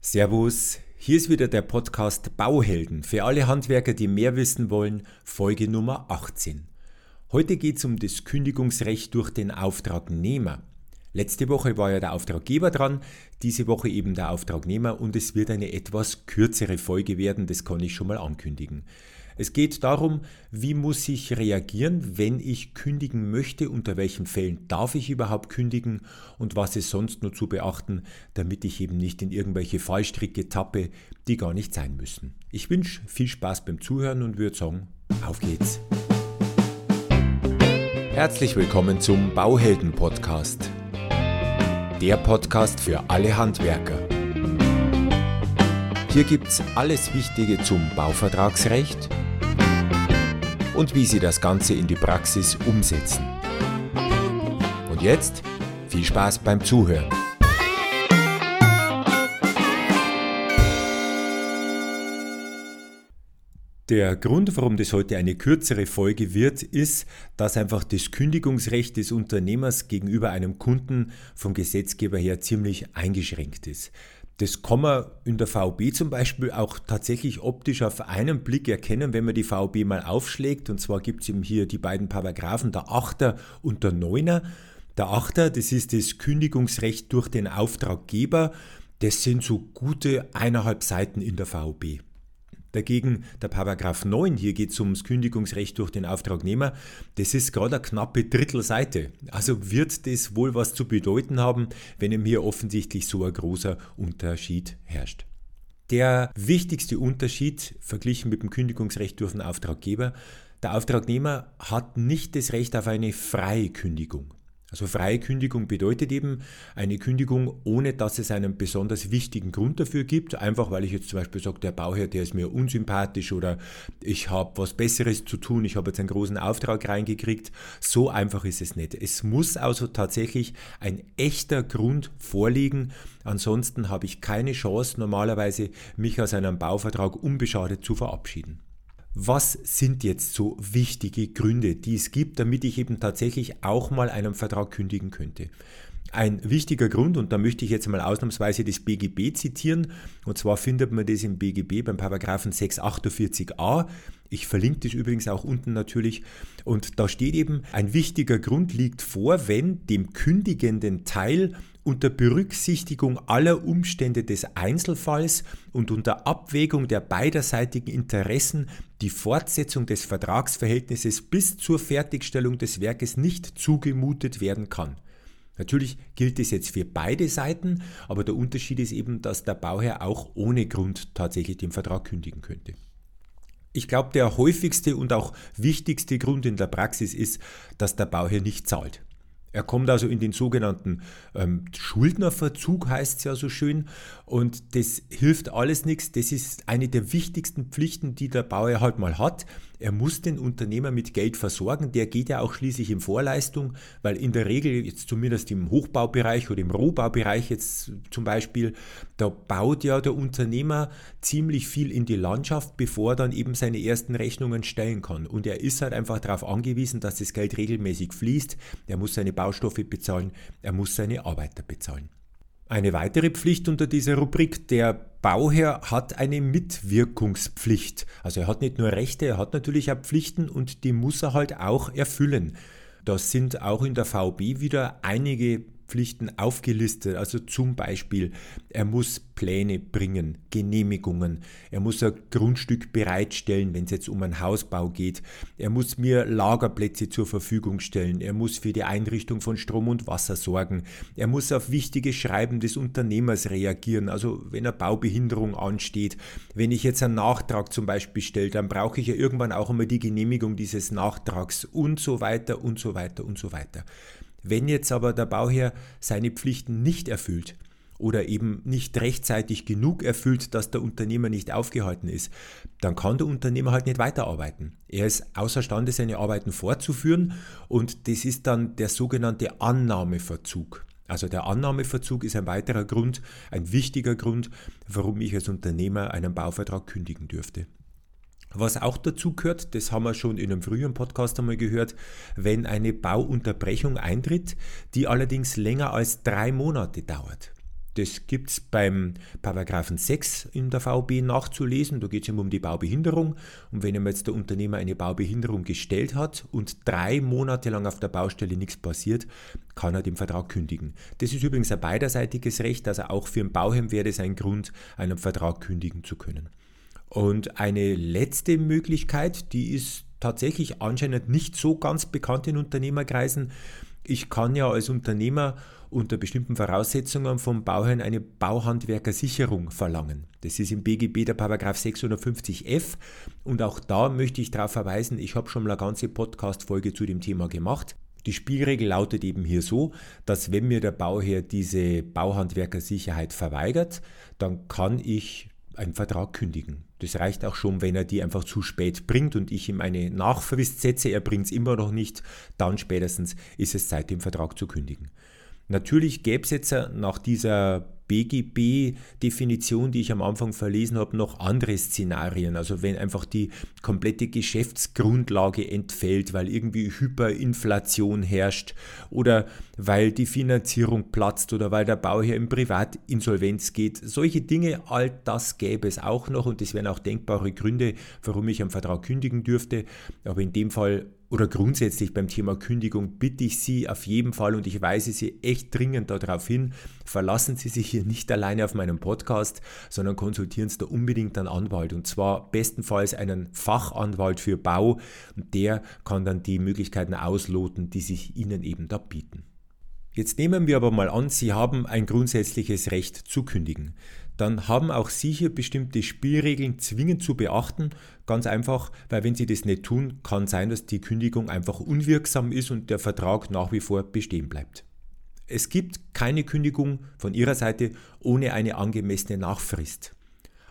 Servus, hier ist wieder der Podcast Bauhelden für alle Handwerker, die mehr wissen wollen, Folge Nummer 18. Heute geht es um das Kündigungsrecht durch den Auftragnehmer. Letzte Woche war ja der Auftraggeber dran, diese Woche eben der Auftragnehmer und es wird eine etwas kürzere Folge werden, das kann ich schon mal ankündigen. Es geht darum, wie muss ich reagieren, wenn ich kündigen möchte, unter welchen Fällen darf ich überhaupt kündigen und was ist sonst nur zu beachten, damit ich eben nicht in irgendwelche Fallstricke tappe, die gar nicht sein müssen. Ich wünsche viel Spaß beim Zuhören und würde sagen, auf geht's. Herzlich willkommen zum Bauhelden Podcast. Der Podcast für alle Handwerker. Hier gibt's alles Wichtige zum Bauvertragsrecht und wie Sie das Ganze in die Praxis umsetzen. Und jetzt viel Spaß beim Zuhören. Der Grund, warum das heute eine kürzere Folge wird, ist, dass einfach das Kündigungsrecht des Unternehmers gegenüber einem Kunden vom Gesetzgeber her ziemlich eingeschränkt ist. Das kann man in der VB zum Beispiel auch tatsächlich optisch auf einen Blick erkennen, wenn man die VB mal aufschlägt. Und zwar gibt es eben hier die beiden Paragraphen, der Achter und der Neuner. Der Achter, das ist das Kündigungsrecht durch den Auftraggeber. Das sind so gute eineinhalb Seiten in der VB. Dagegen der Paragraph 9, hier geht es ums Kündigungsrecht durch den Auftragnehmer, das ist gerade eine knappe Drittelseite. Also wird das wohl was zu bedeuten haben, wenn ihm hier offensichtlich so ein großer Unterschied herrscht. Der wichtigste Unterschied verglichen mit dem Kündigungsrecht durch den Auftraggeber, der Auftragnehmer hat nicht das Recht auf eine freie Kündigung. Also freie Kündigung bedeutet eben eine Kündigung, ohne dass es einen besonders wichtigen Grund dafür gibt. Einfach weil ich jetzt zum Beispiel sage, der Bauherr, der ist mir unsympathisch oder ich habe was Besseres zu tun, ich habe jetzt einen großen Auftrag reingekriegt. So einfach ist es nicht. Es muss also tatsächlich ein echter Grund vorliegen. Ansonsten habe ich keine Chance normalerweise, mich aus einem Bauvertrag unbeschadet zu verabschieden was sind jetzt so wichtige Gründe, die es gibt, damit ich eben tatsächlich auch mal einen Vertrag kündigen könnte. Ein wichtiger Grund, und da möchte ich jetzt mal ausnahmsweise das BGB zitieren, und zwar findet man das im BGB beim Paragraphen 648a. Ich verlinke das übrigens auch unten natürlich. Und da steht eben, ein wichtiger Grund liegt vor, wenn dem kündigenden Teil unter Berücksichtigung aller Umstände des Einzelfalls und unter Abwägung der beiderseitigen Interessen die Fortsetzung des Vertragsverhältnisses bis zur Fertigstellung des Werkes nicht zugemutet werden kann. Natürlich gilt es jetzt für beide Seiten, aber der Unterschied ist eben, dass der Bauherr auch ohne Grund tatsächlich den Vertrag kündigen könnte. Ich glaube, der häufigste und auch wichtigste Grund in der Praxis ist, dass der Bauherr nicht zahlt. Er kommt also in den sogenannten ähm, Schuldnerverzug, heißt es ja so schön. Und das hilft alles nichts. Das ist eine der wichtigsten Pflichten, die der Bauer halt mal hat. Er muss den Unternehmer mit Geld versorgen. Der geht ja auch schließlich in Vorleistung, weil in der Regel, jetzt zumindest im Hochbaubereich oder im Rohbaubereich jetzt zum Beispiel, da baut ja der Unternehmer ziemlich viel in die Landschaft, bevor er dann eben seine ersten Rechnungen stellen kann. Und er ist halt einfach darauf angewiesen, dass das Geld regelmäßig fließt. Er muss seine Baustoffe bezahlen, er muss seine Arbeiter bezahlen. Eine weitere Pflicht unter dieser Rubrik, der Bauherr hat eine Mitwirkungspflicht. Also er hat nicht nur Rechte, er hat natürlich auch Pflichten und die muss er halt auch erfüllen. Das sind auch in der VB wieder einige Pflichten aufgelistet. Also zum Beispiel, er muss Pläne bringen, Genehmigungen, er muss ein Grundstück bereitstellen, wenn es jetzt um einen Hausbau geht, er muss mir Lagerplätze zur Verfügung stellen, er muss für die Einrichtung von Strom und Wasser sorgen, er muss auf wichtige Schreiben des Unternehmers reagieren, also wenn eine Baubehinderung ansteht, wenn ich jetzt einen Nachtrag zum Beispiel stelle, dann brauche ich ja irgendwann auch einmal die Genehmigung dieses Nachtrags und so weiter und so weiter und so weiter. Wenn jetzt aber der Bauherr seine Pflichten nicht erfüllt oder eben nicht rechtzeitig genug erfüllt, dass der Unternehmer nicht aufgehalten ist, dann kann der Unternehmer halt nicht weiterarbeiten. Er ist außerstande, seine Arbeiten fortzuführen und das ist dann der sogenannte Annahmeverzug. Also der Annahmeverzug ist ein weiterer Grund, ein wichtiger Grund, warum ich als Unternehmer einen Bauvertrag kündigen dürfte. Was auch dazu gehört, das haben wir schon in einem früheren Podcast einmal gehört, wenn eine Bauunterbrechung eintritt, die allerdings länger als drei Monate dauert. Das gibt es beim Paragraphen 6 in der VB nachzulesen. Da geht es immer um die Baubehinderung. Und wenn jetzt der Unternehmer eine Baubehinderung gestellt hat und drei Monate lang auf der Baustelle nichts passiert, kann er den Vertrag kündigen. Das ist übrigens ein beiderseitiges Recht, also auch für einen Bauherrn wäre es ein Grund, einen Vertrag kündigen zu können. Und eine letzte Möglichkeit, die ist tatsächlich anscheinend nicht so ganz bekannt in Unternehmerkreisen. Ich kann ja als Unternehmer unter bestimmten Voraussetzungen vom Bauherrn eine Bauhandwerkersicherung verlangen. Das ist im BGB der Paragraph 650f und auch da möchte ich darauf verweisen, ich habe schon mal eine ganze Podcast-Folge zu dem Thema gemacht. Die Spielregel lautet eben hier so, dass wenn mir der Bauherr diese Bauhandwerkersicherheit verweigert, dann kann ich einen Vertrag kündigen. Das reicht auch schon, wenn er die einfach zu spät bringt und ich ihm eine Nachfrist setze, er bringt es immer noch nicht, dann spätestens ist es Zeit, den Vertrag zu kündigen. Natürlich gäbe es jetzt nach dieser BGB-Definition, die ich am Anfang verlesen habe, noch andere Szenarien. Also wenn einfach die komplette Geschäftsgrundlage entfällt, weil irgendwie Hyperinflation herrscht oder weil die Finanzierung platzt oder weil der Bauherr in Privatinsolvenz geht. Solche Dinge, all das gäbe es auch noch und es wären auch denkbare Gründe, warum ich am Vertrag kündigen dürfte. Aber in dem Fall oder grundsätzlich beim Thema Kündigung bitte ich Sie auf jeden Fall und ich weise Sie echt dringend darauf hin, verlassen Sie sich hier nicht alleine auf meinen Podcast, sondern konsultieren Sie da unbedingt einen Anwalt und zwar bestenfalls einen Fachanwalt für Bau und der kann dann die Möglichkeiten ausloten, die sich Ihnen eben da bieten. Jetzt nehmen wir aber mal an, Sie haben ein grundsätzliches Recht zu kündigen dann haben auch Sie hier bestimmte Spielregeln zwingend zu beachten. Ganz einfach, weil wenn Sie das nicht tun, kann sein, dass die Kündigung einfach unwirksam ist und der Vertrag nach wie vor bestehen bleibt. Es gibt keine Kündigung von Ihrer Seite ohne eine angemessene Nachfrist.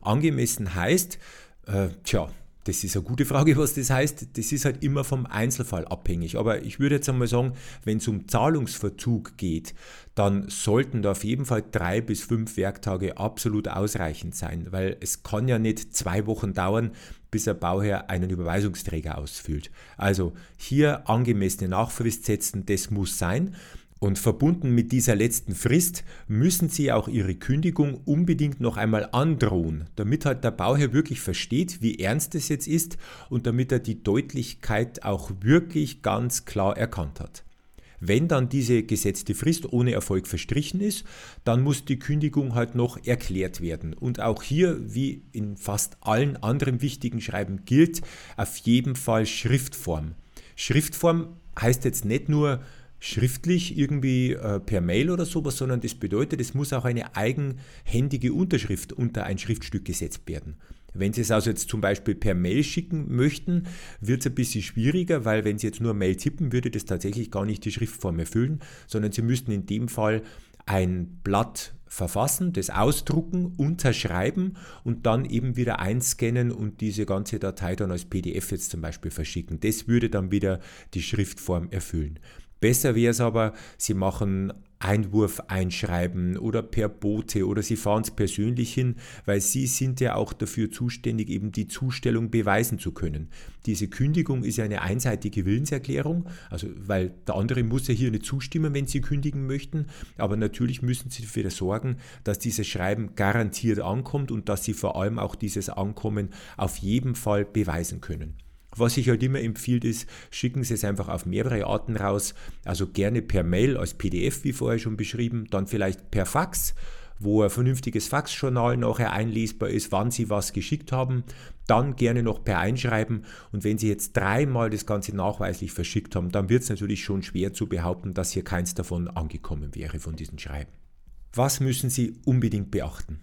Angemessen heißt, äh, tja, das ist eine gute Frage, was das heißt. Das ist halt immer vom Einzelfall abhängig. Aber ich würde jetzt einmal sagen, wenn es um Zahlungsverzug geht, dann sollten da auf jeden Fall drei bis fünf Werktage absolut ausreichend sein, weil es kann ja nicht zwei Wochen dauern, bis der Bauherr einen Überweisungsträger ausfüllt. Also hier angemessene Nachfrist setzen, das muss sein. Und verbunden mit dieser letzten Frist müssen Sie auch Ihre Kündigung unbedingt noch einmal androhen, damit halt der Bauherr wirklich versteht, wie ernst es jetzt ist und damit er die Deutlichkeit auch wirklich ganz klar erkannt hat. Wenn dann diese gesetzte Frist ohne Erfolg verstrichen ist, dann muss die Kündigung halt noch erklärt werden. Und auch hier, wie in fast allen anderen wichtigen Schreiben, gilt auf jeden Fall Schriftform. Schriftform heißt jetzt nicht nur schriftlich irgendwie äh, per Mail oder sowas, sondern das bedeutet, es muss auch eine eigenhändige Unterschrift unter ein Schriftstück gesetzt werden. Wenn Sie es also jetzt zum Beispiel per Mail schicken möchten, wird es ein bisschen schwieriger, weil wenn Sie jetzt nur Mail tippen, würde das tatsächlich gar nicht die Schriftform erfüllen, sondern Sie müssten in dem Fall ein Blatt verfassen, das ausdrucken, unterschreiben und dann eben wieder einscannen und diese ganze Datei dann als PDF jetzt zum Beispiel verschicken. Das würde dann wieder die Schriftform erfüllen. Besser wäre es aber, Sie machen Einwurf einschreiben oder per Bote oder Sie fahren es persönlich hin, weil Sie sind ja auch dafür zuständig, eben die Zustellung beweisen zu können. Diese Kündigung ist ja eine einseitige Willenserklärung, also weil der andere muss ja hier nicht zustimmen, wenn Sie kündigen möchten, aber natürlich müssen Sie dafür sorgen, dass dieses Schreiben garantiert ankommt und dass Sie vor allem auch dieses Ankommen auf jeden Fall beweisen können. Was ich halt immer empfiehlt ist, schicken Sie es einfach auf mehrere Arten raus. Also gerne per Mail als PDF, wie vorher schon beschrieben, dann vielleicht per Fax, wo ein vernünftiges Faxjournal nachher einlesbar ist, wann Sie was geschickt haben. Dann gerne noch per Einschreiben. Und wenn Sie jetzt dreimal das Ganze nachweislich verschickt haben, dann wird es natürlich schon schwer zu behaupten, dass hier keins davon angekommen wäre von diesen Schreiben. Was müssen Sie unbedingt beachten?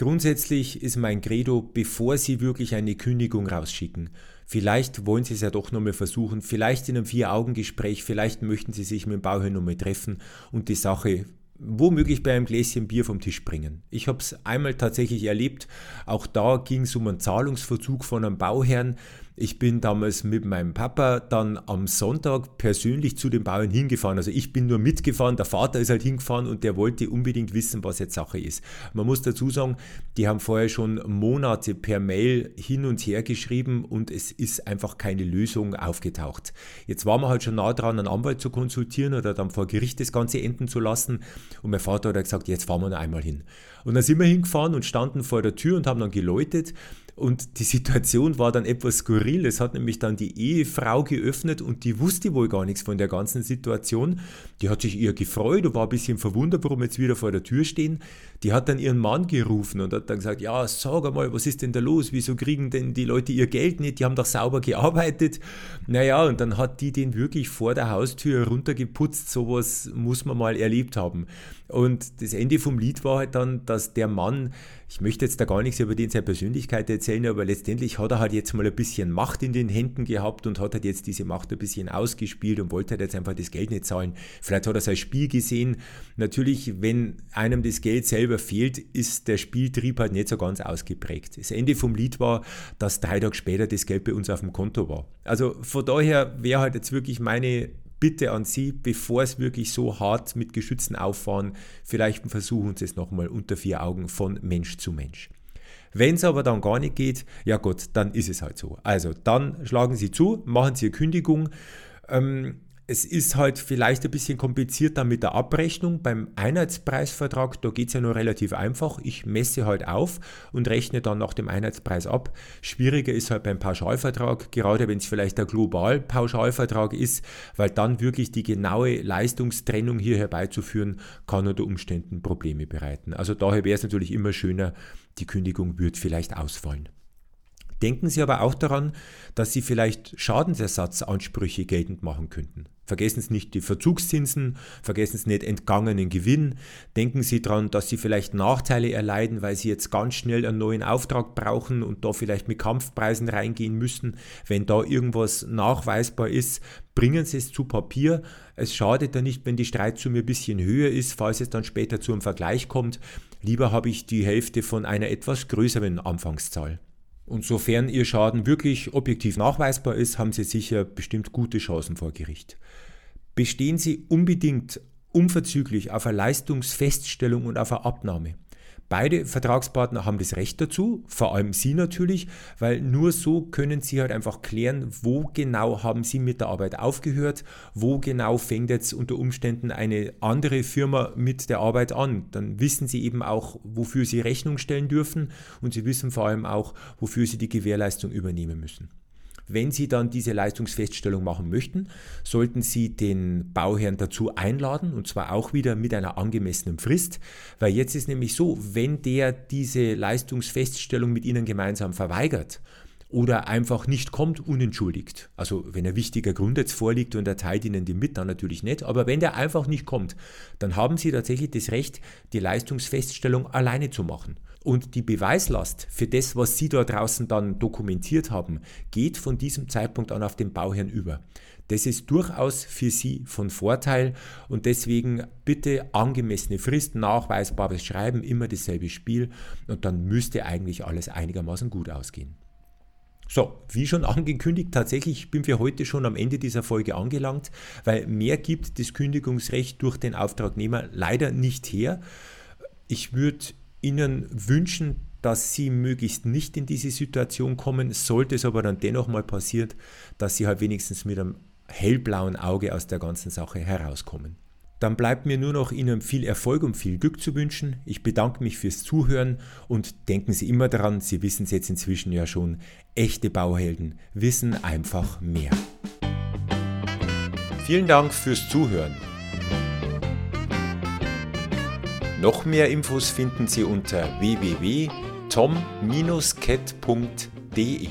Grundsätzlich ist mein Credo, bevor Sie wirklich eine Kündigung rausschicken, vielleicht wollen Sie es ja doch nochmal versuchen, vielleicht in einem Vier-Augen-Gespräch, vielleicht möchten Sie sich mit dem Bauherrn nochmal treffen und die Sache womöglich bei einem Gläschen Bier vom Tisch bringen. Ich habe es einmal tatsächlich erlebt, auch da ging es um einen Zahlungsverzug von einem Bauherrn. Ich bin damals mit meinem Papa dann am Sonntag persönlich zu den Bauern hingefahren. Also ich bin nur mitgefahren, der Vater ist halt hingefahren und der wollte unbedingt wissen, was jetzt Sache ist. Man muss dazu sagen, die haben vorher schon Monate per Mail hin und her geschrieben und es ist einfach keine Lösung aufgetaucht. Jetzt waren wir halt schon nah dran, einen Anwalt zu konsultieren oder dann vor Gericht das Ganze enden zu lassen. Und mein Vater hat gesagt, jetzt fahren wir noch einmal hin. Und dann sind wir hingefahren und standen vor der Tür und haben dann geläutet. Und die Situation war dann etwas skurril. Es hat nämlich dann die Ehefrau geöffnet und die wusste wohl gar nichts von der ganzen Situation. Die hat sich eher gefreut und war ein bisschen verwundert, warum jetzt wieder vor der Tür stehen. Die hat dann ihren Mann gerufen und hat dann gesagt, ja, sag einmal, was ist denn da los? Wieso kriegen denn die Leute ihr Geld nicht? Die haben doch sauber gearbeitet. Naja, und dann hat die den wirklich vor der Haustür runtergeputzt. Sowas muss man mal erlebt haben. Und das Ende vom Lied war halt dann, dass der Mann, ich möchte jetzt da gar nichts über den seine Persönlichkeit erzählen, aber letztendlich hat er halt jetzt mal ein bisschen Macht in den Händen gehabt und hat halt jetzt diese Macht ein bisschen ausgespielt und wollte halt jetzt einfach das Geld nicht zahlen. Vielleicht hat er sein Spiel gesehen. Natürlich, wenn einem das Geld selber fehlt, ist der Spieltrieb halt nicht so ganz ausgeprägt. Das Ende vom Lied war, dass drei Tage später das Geld bei uns auf dem Konto war. Also von daher wäre halt jetzt wirklich meine Bitte an Sie, bevor es wirklich so hart mit Geschützen auffahren, vielleicht versuchen Sie es nochmal unter vier Augen von Mensch zu Mensch. Wenn es aber dann gar nicht geht, ja gut, dann ist es halt so. Also dann schlagen Sie zu, machen Sie eine Kündigung. Ähm, es ist halt vielleicht ein bisschen komplizierter mit der Abrechnung. Beim Einheitspreisvertrag, da geht es ja nur relativ einfach. Ich messe halt auf und rechne dann nach dem Einheitspreis ab. Schwieriger ist halt beim Pauschalvertrag, gerade wenn es vielleicht der Global-Pauschalvertrag ist, weil dann wirklich die genaue Leistungstrennung hier herbeizuführen, kann unter Umständen Probleme bereiten. Also daher wäre es natürlich immer schöner, die Kündigung wird vielleicht ausfallen. Denken Sie aber auch daran, dass Sie vielleicht Schadensersatzansprüche geltend machen könnten. Vergessen Sie nicht die Verzugszinsen, vergessen Sie nicht entgangenen Gewinn. Denken Sie daran, dass Sie vielleicht Nachteile erleiden, weil Sie jetzt ganz schnell einen neuen Auftrag brauchen und da vielleicht mit Kampfpreisen reingehen müssen. Wenn da irgendwas nachweisbar ist, bringen Sie es zu Papier. Es schadet ja nicht, wenn die Streitsumme ein bisschen höher ist, falls es dann später zu einem Vergleich kommt. Lieber habe ich die Hälfte von einer etwas größeren Anfangszahl. Und sofern Ihr Schaden wirklich objektiv nachweisbar ist, haben Sie sicher bestimmt gute Chancen vor Gericht. Bestehen Sie unbedingt unverzüglich auf eine Leistungsfeststellung und auf eine Abnahme. Beide Vertragspartner haben das Recht dazu, vor allem Sie natürlich, weil nur so können Sie halt einfach klären, wo genau haben Sie mit der Arbeit aufgehört, wo genau fängt jetzt unter Umständen eine andere Firma mit der Arbeit an. Dann wissen Sie eben auch, wofür Sie Rechnung stellen dürfen und Sie wissen vor allem auch, wofür Sie die Gewährleistung übernehmen müssen. Wenn Sie dann diese Leistungsfeststellung machen möchten, sollten Sie den Bauherrn dazu einladen und zwar auch wieder mit einer angemessenen Frist, weil jetzt ist nämlich so, wenn der diese Leistungsfeststellung mit Ihnen gemeinsam verweigert, oder einfach nicht kommt unentschuldigt. Also wenn ein wichtiger Grund jetzt vorliegt und er teilt Ihnen die mit, dann natürlich nicht. Aber wenn der einfach nicht kommt, dann haben Sie tatsächlich das Recht, die Leistungsfeststellung alleine zu machen. Und die Beweislast für das, was Sie da draußen dann dokumentiert haben, geht von diesem Zeitpunkt an auf den Bauherrn über. Das ist durchaus für Sie von Vorteil und deswegen bitte angemessene Frist, nachweisbares Schreiben, immer dasselbe Spiel und dann müsste eigentlich alles einigermaßen gut ausgehen. So, wie schon angekündigt, tatsächlich bin wir heute schon am Ende dieser Folge angelangt, weil mehr gibt das Kündigungsrecht durch den Auftragnehmer leider nicht her. Ich würde Ihnen wünschen, dass Sie möglichst nicht in diese Situation kommen. Sollte es aber dann dennoch mal passiert, dass Sie halt wenigstens mit einem hellblauen Auge aus der ganzen Sache herauskommen. Dann bleibt mir nur noch Ihnen viel Erfolg und viel Glück zu wünschen. Ich bedanke mich fürs Zuhören und denken Sie immer daran, Sie wissen es jetzt inzwischen ja schon, echte Bauhelden wissen einfach mehr. Vielen Dank fürs Zuhören. Noch mehr Infos finden Sie unter www.tom-cat.de.